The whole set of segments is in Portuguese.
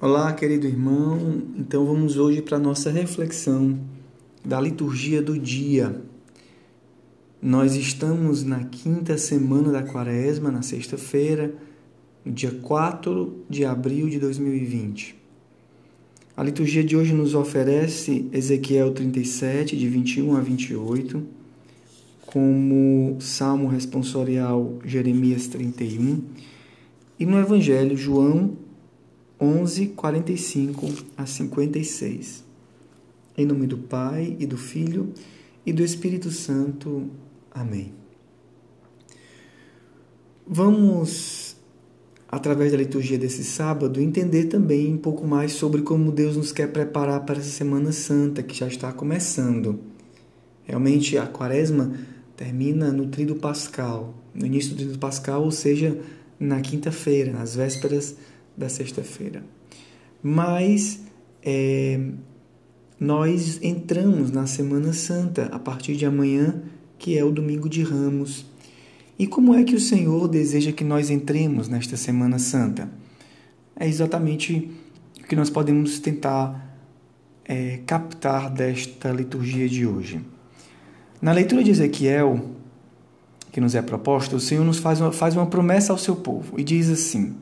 Olá, querido irmão. Então vamos hoje para a nossa reflexão da liturgia do dia. Nós estamos na quinta semana da quaresma, na sexta-feira, dia 4 de abril de 2020. A liturgia de hoje nos oferece Ezequiel 37, de 21 a 28, como salmo responsorial Jeremias 31, e no Evangelho João 11, 45 a 56. Em nome do Pai e do Filho e do Espírito Santo. Amém. Vamos, através da liturgia desse sábado, entender também um pouco mais sobre como Deus nos quer preparar para essa Semana Santa que já está começando. Realmente, a quaresma termina no Tríduo Pascal, no início do Tríduo Pascal, ou seja, na quinta-feira, nas vésperas da sexta-feira. Mas é, nós entramos na Semana Santa a partir de amanhã, que é o Domingo de Ramos. E como é que o Senhor deseja que nós entremos nesta Semana Santa? É exatamente o que nós podemos tentar é, captar desta liturgia de hoje. Na leitura de Ezequiel, que nos é proposta, o Senhor nos faz uma, faz uma promessa ao seu povo e diz assim: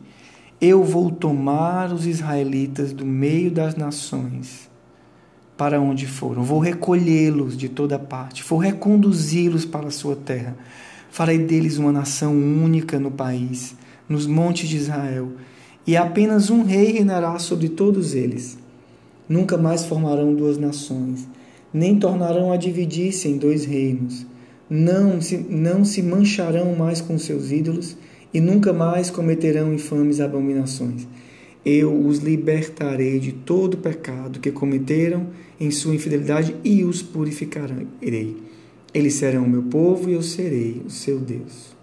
eu vou tomar os israelitas do meio das nações para onde foram, vou recolhê-los de toda parte, vou reconduzi-los para a sua terra. Farei deles uma nação única no país, nos montes de Israel, e apenas um rei reinará sobre todos eles. Nunca mais formarão duas nações, nem tornarão a dividir-se em dois reinos. Não se, não se mancharão mais com seus ídolos e nunca mais cometerão infames abominações. Eu os libertarei de todo pecado que cometeram em sua infidelidade e os purificarei. Eles serão o meu povo e eu serei o seu Deus.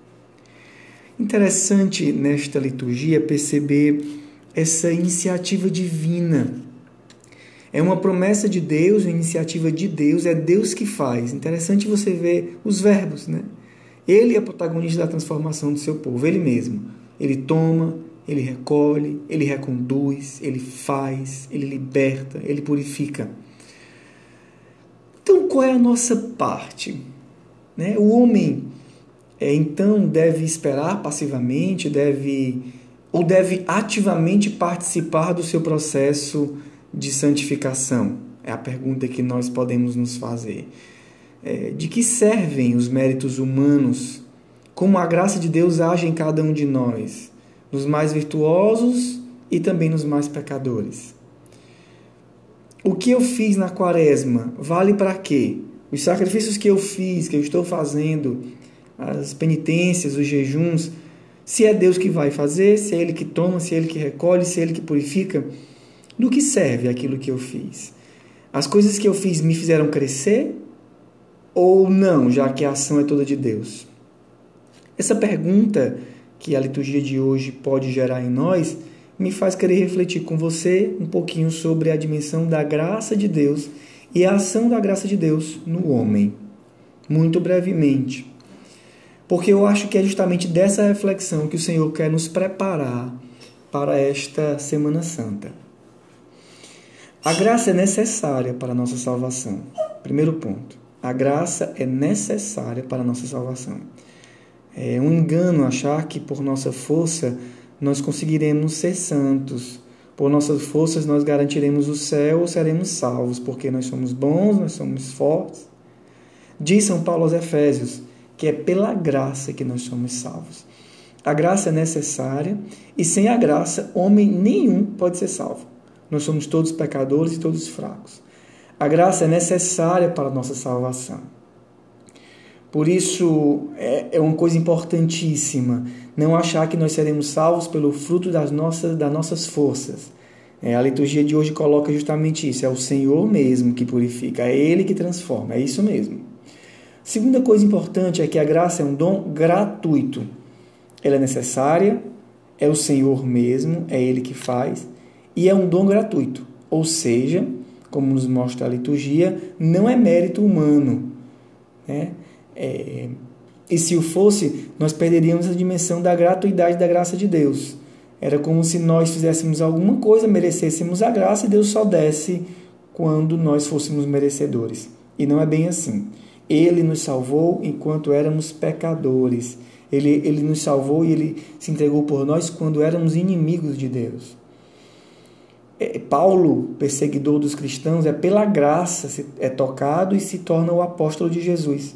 Interessante nesta liturgia perceber essa iniciativa divina. É uma promessa de Deus, uma iniciativa de Deus, é Deus que faz. Interessante você ver os verbos, né? Ele é protagonista da transformação do seu povo, ele mesmo. Ele toma, ele recolhe, ele reconduz, ele faz, ele liberta, ele purifica. Então, qual é a nossa parte? Né? O homem, é, então, deve esperar passivamente, deve ou deve ativamente participar do seu processo de santificação? É a pergunta que nós podemos nos fazer é, de que servem os méritos humanos, como a graça de Deus age em cada um de nós, nos mais virtuosos e também nos mais pecadores. O que eu fiz na quaresma vale para quê? Os sacrifícios que eu fiz, que eu estou fazendo, as penitências, os jejuns, se é Deus que vai fazer, se é Ele que toma, se é Ele que recolhe, se é Ele que purifica, do que serve aquilo que eu fiz? As coisas que eu fiz me fizeram crescer ou não, já que a ação é toda de Deus? Essa pergunta que a liturgia de hoje pode gerar em nós me faz querer refletir com você um pouquinho sobre a dimensão da graça de Deus e a ação da graça de Deus no homem. Muito brevemente. Porque eu acho que é justamente dessa reflexão que o Senhor quer nos preparar para esta Semana Santa. A graça é necessária para a nossa salvação. Primeiro ponto. A graça é necessária para a nossa salvação. É um engano achar que por nossa força nós conseguiremos ser santos. Por nossas forças nós garantiremos o céu ou seremos salvos, porque nós somos bons, nós somos fortes. Diz São Paulo aos Efésios que é pela graça que nós somos salvos. A graça é necessária e sem a graça, homem nenhum pode ser salvo. Nós somos todos pecadores e todos fracos. A graça é necessária para a nossa salvação. Por isso, é, é uma coisa importantíssima não achar que nós seremos salvos pelo fruto das nossas, das nossas forças. É, a liturgia de hoje coloca justamente isso: é o Senhor mesmo que purifica, é Ele que transforma, é isso mesmo. Segunda coisa importante é que a graça é um dom gratuito. Ela é necessária, é o Senhor mesmo, é Ele que faz, e é um dom gratuito. Ou seja, como nos mostra a liturgia, não é mérito humano. Né? É, e se o fosse, nós perderíamos a dimensão da gratuidade da graça de Deus. Era como se nós fizéssemos alguma coisa, merecêssemos a graça e Deus só desce quando nós fôssemos merecedores. E não é bem assim. Ele nos salvou enquanto éramos pecadores. Ele, ele nos salvou e ele se entregou por nós quando éramos inimigos de Deus. É, Paulo, perseguidor dos cristãos, é pela graça é tocado e se torna o apóstolo de Jesus.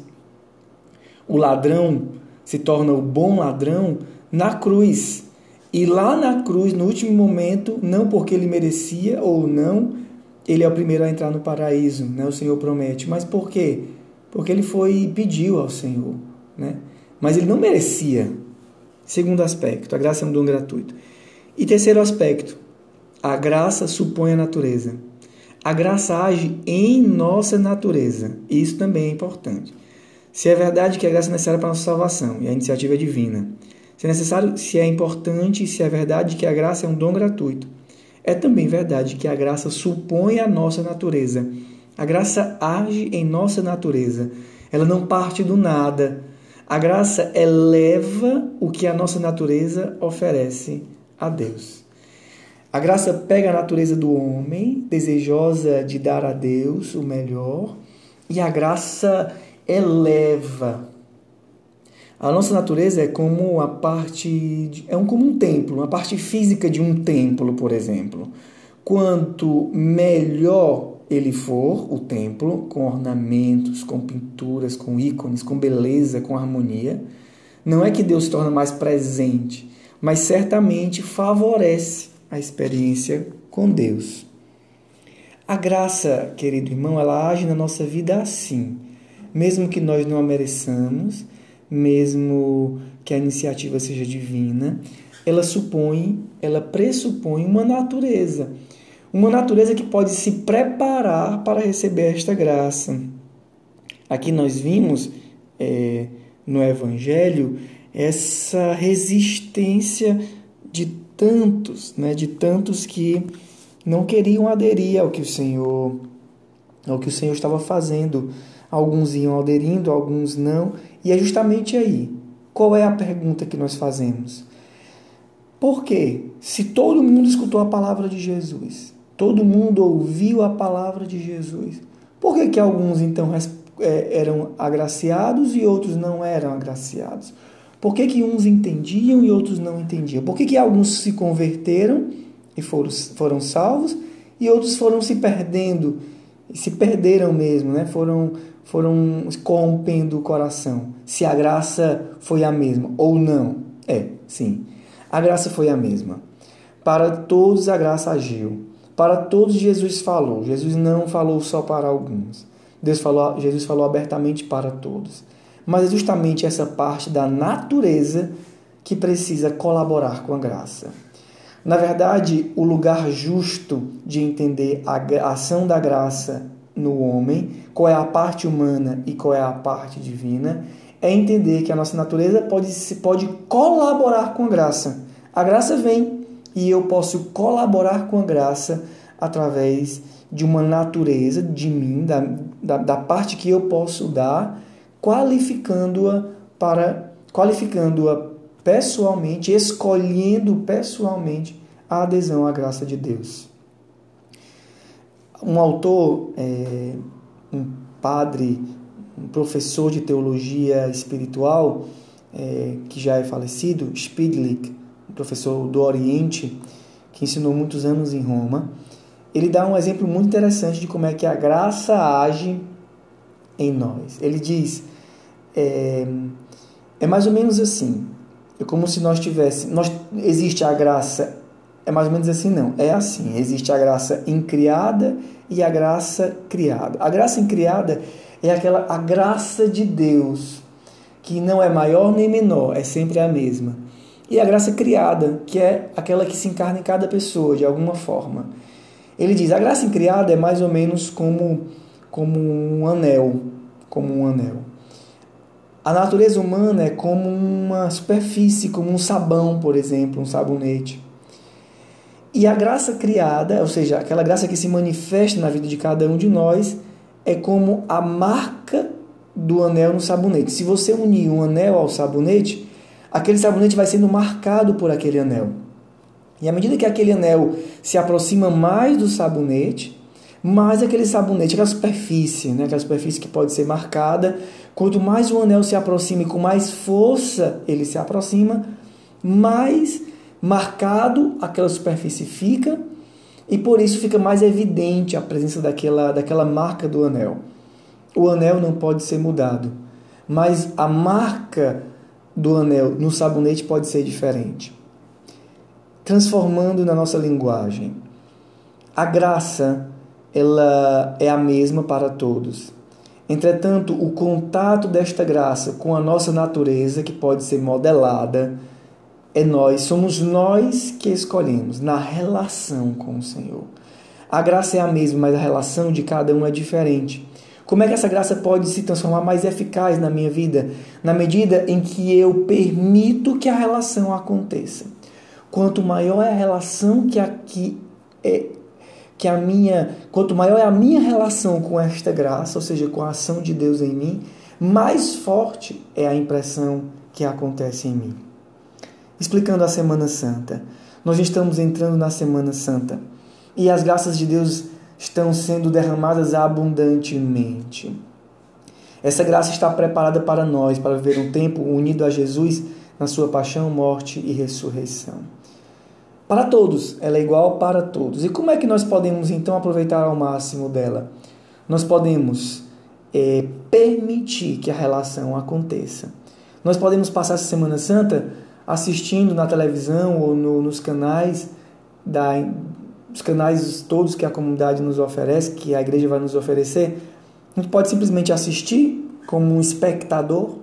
O ladrão se torna o bom ladrão na cruz e lá na cruz, no último momento, não porque ele merecia ou não, ele é o primeiro a entrar no paraíso, né? O Senhor promete. Mas por quê? Porque ele foi pediu ao Senhor, né? Mas ele não merecia. Segundo aspecto, a graça é um dom gratuito. E terceiro aspecto, a graça supõe a natureza. A graça age em nossa natureza. Isso também é importante. Se é verdade que a graça é necessária para a nossa salvação e a iniciativa é divina, se é necessário, se é importante, se é verdade que a graça é um dom gratuito. É também verdade que a graça supõe a nossa natureza. A graça age em nossa natureza. Ela não parte do nada. A graça eleva o que a nossa natureza oferece a Deus. A graça pega a natureza do homem, desejosa de dar a Deus o melhor, e a graça eleva a nossa natureza é como a parte é um como um templo, uma parte física de um templo, por exemplo. Quanto melhor ele for, o templo, com ornamentos, com pinturas, com ícones, com beleza, com harmonia, não é que Deus se torna mais presente, mas certamente favorece a experiência com Deus. A graça, querido irmão, ela age na nossa vida assim, mesmo que nós não a mereçamos mesmo que a iniciativa seja divina, ela supõe, ela pressupõe uma natureza. Uma natureza que pode se preparar para receber esta graça. Aqui nós vimos é, no Evangelho essa resistência de tantos, né, de tantos que não queriam aderir ao que o Senhor, ao que o Senhor estava fazendo. Alguns iam aderindo, alguns não, e é justamente aí. Qual é a pergunta que nós fazemos? Por quê? Se todo mundo escutou a palavra de Jesus, todo mundo ouviu a palavra de Jesus, por que, que alguns então é, eram agraciados e outros não eram agraciados? Por que, que uns entendiam e outros não entendiam? Por que, que alguns se converteram e foram, foram salvos e outros foram se perdendo, se perderam mesmo, né? foram foram corrompendo o coração. Se a graça foi a mesma ou não. É, sim. A graça foi a mesma. Para todos a graça agiu. Para todos Jesus falou. Jesus não falou só para alguns. Deus falou, Jesus falou abertamente para todos. Mas é justamente essa parte da natureza que precisa colaborar com a graça. Na verdade, o lugar justo de entender a ação da graça no homem, qual é a parte humana e qual é a parte divina, é entender que a nossa natureza pode, pode colaborar com a graça. A graça vem e eu posso colaborar com a graça através de uma natureza de mim, da, da, da parte que eu posso dar, qualificando-a para qualificando-a pessoalmente, escolhendo pessoalmente a adesão à graça de Deus. Um autor, é, um padre, um professor de teologia espiritual, é, que já é falecido, Spidlick, um professor do Oriente, que ensinou muitos anos em Roma, ele dá um exemplo muito interessante de como é que a graça age em nós. Ele diz: é, é mais ou menos assim. É como se nós tivéssemos. Nós, existe a graça é mais ou menos assim, não. É assim: existe a graça incriada e a graça criada. A graça incriada é aquela a graça de Deus, que não é maior nem menor, é sempre a mesma. E a graça criada, que é aquela que se encarna em cada pessoa de alguma forma. Ele diz: a graça incriada é mais ou menos como como um anel, como um anel. A natureza humana é como uma superfície, como um sabão, por exemplo, um sabonete. E a graça criada, ou seja, aquela graça que se manifesta na vida de cada um de nós, é como a marca do anel no sabonete. Se você unir um anel ao sabonete, aquele sabonete vai sendo marcado por aquele anel. E à medida que aquele anel se aproxima mais do sabonete, mais aquele sabonete, aquela superfície, né, aquela superfície que pode ser marcada, quanto mais o anel se aproxima e com mais força ele se aproxima, mais marcado aquela superfície fica e por isso fica mais evidente a presença daquela, daquela marca do anel. O anel não pode ser mudado, mas a marca do anel no sabonete pode ser diferente transformando na nossa linguagem. A graça, ela é a mesma para todos. Entretanto, o contato desta graça com a nossa natureza, que pode ser modelada, é nós, somos nós que escolhemos na relação com o Senhor. A graça é a mesma, mas a relação de cada um é diferente. Como é que essa graça pode se transformar mais eficaz na minha vida? Na medida em que eu permito que a relação aconteça. Quanto maior é a relação que aqui é que a minha, quanto maior é a minha relação com esta graça, ou seja, com a ação de Deus em mim, mais forte é a impressão que acontece em mim. Explicando a Semana Santa. Nós estamos entrando na Semana Santa e as graças de Deus estão sendo derramadas abundantemente. Essa graça está preparada para nós, para viver um tempo unido a Jesus na sua paixão, morte e ressurreição. Para todos, ela é igual para todos. E como é que nós podemos então aproveitar ao máximo dela? Nós podemos é, permitir que a relação aconteça. Nós podemos passar essa Semana Santa assistindo na televisão ou no, nos canais da, os canais todos que a comunidade nos oferece, que a igreja vai nos oferecer. A gente pode simplesmente assistir como um espectador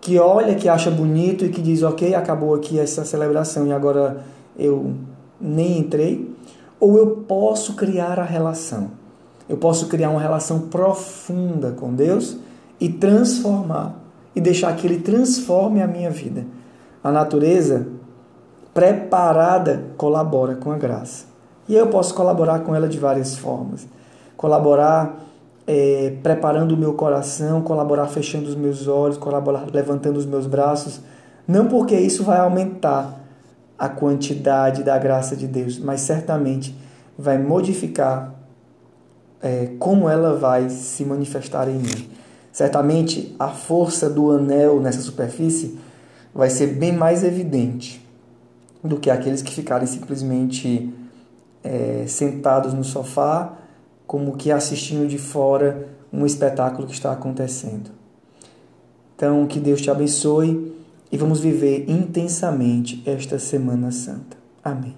que olha, que acha bonito e que diz: Ok, acabou aqui essa celebração e agora eu nem entrei, ou eu posso criar a relação. Eu posso criar uma relação profunda com Deus e transformar e deixar que ele transforme a minha vida. A natureza preparada colabora com a graça. E eu posso colaborar com ela de várias formas. Colaborar é, preparando o meu coração, colaborar fechando os meus olhos, colaborar levantando os meus braços. Não porque isso vai aumentar a quantidade da graça de Deus, mas certamente vai modificar é, como ela vai se manifestar em mim. Certamente a força do anel nessa superfície vai ser bem mais evidente do que aqueles que ficarem simplesmente é, sentados no sofá, como que assistindo de fora um espetáculo que está acontecendo. Então, que Deus te abençoe e vamos viver intensamente esta Semana Santa. Amém.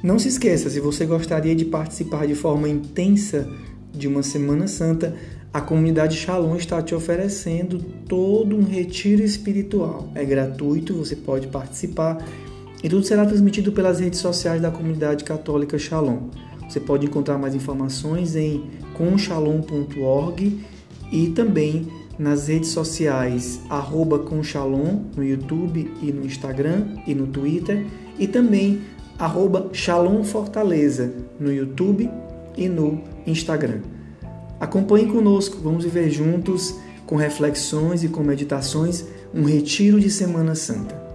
Não se esqueça, se você gostaria de participar de forma intensa de uma Semana Santa, a comunidade Shalom está te oferecendo todo um retiro espiritual. É gratuito, você pode participar e tudo será transmitido pelas redes sociais da comunidade católica Shalom. Você pode encontrar mais informações em conchalom.org e também nas redes sociais arroba conchalom no YouTube e no Instagram e no Twitter e também arroba Shalom Fortaleza no YouTube e no Instagram. Acompanhe conosco, vamos viver juntos com reflexões e com meditações um retiro de Semana Santa.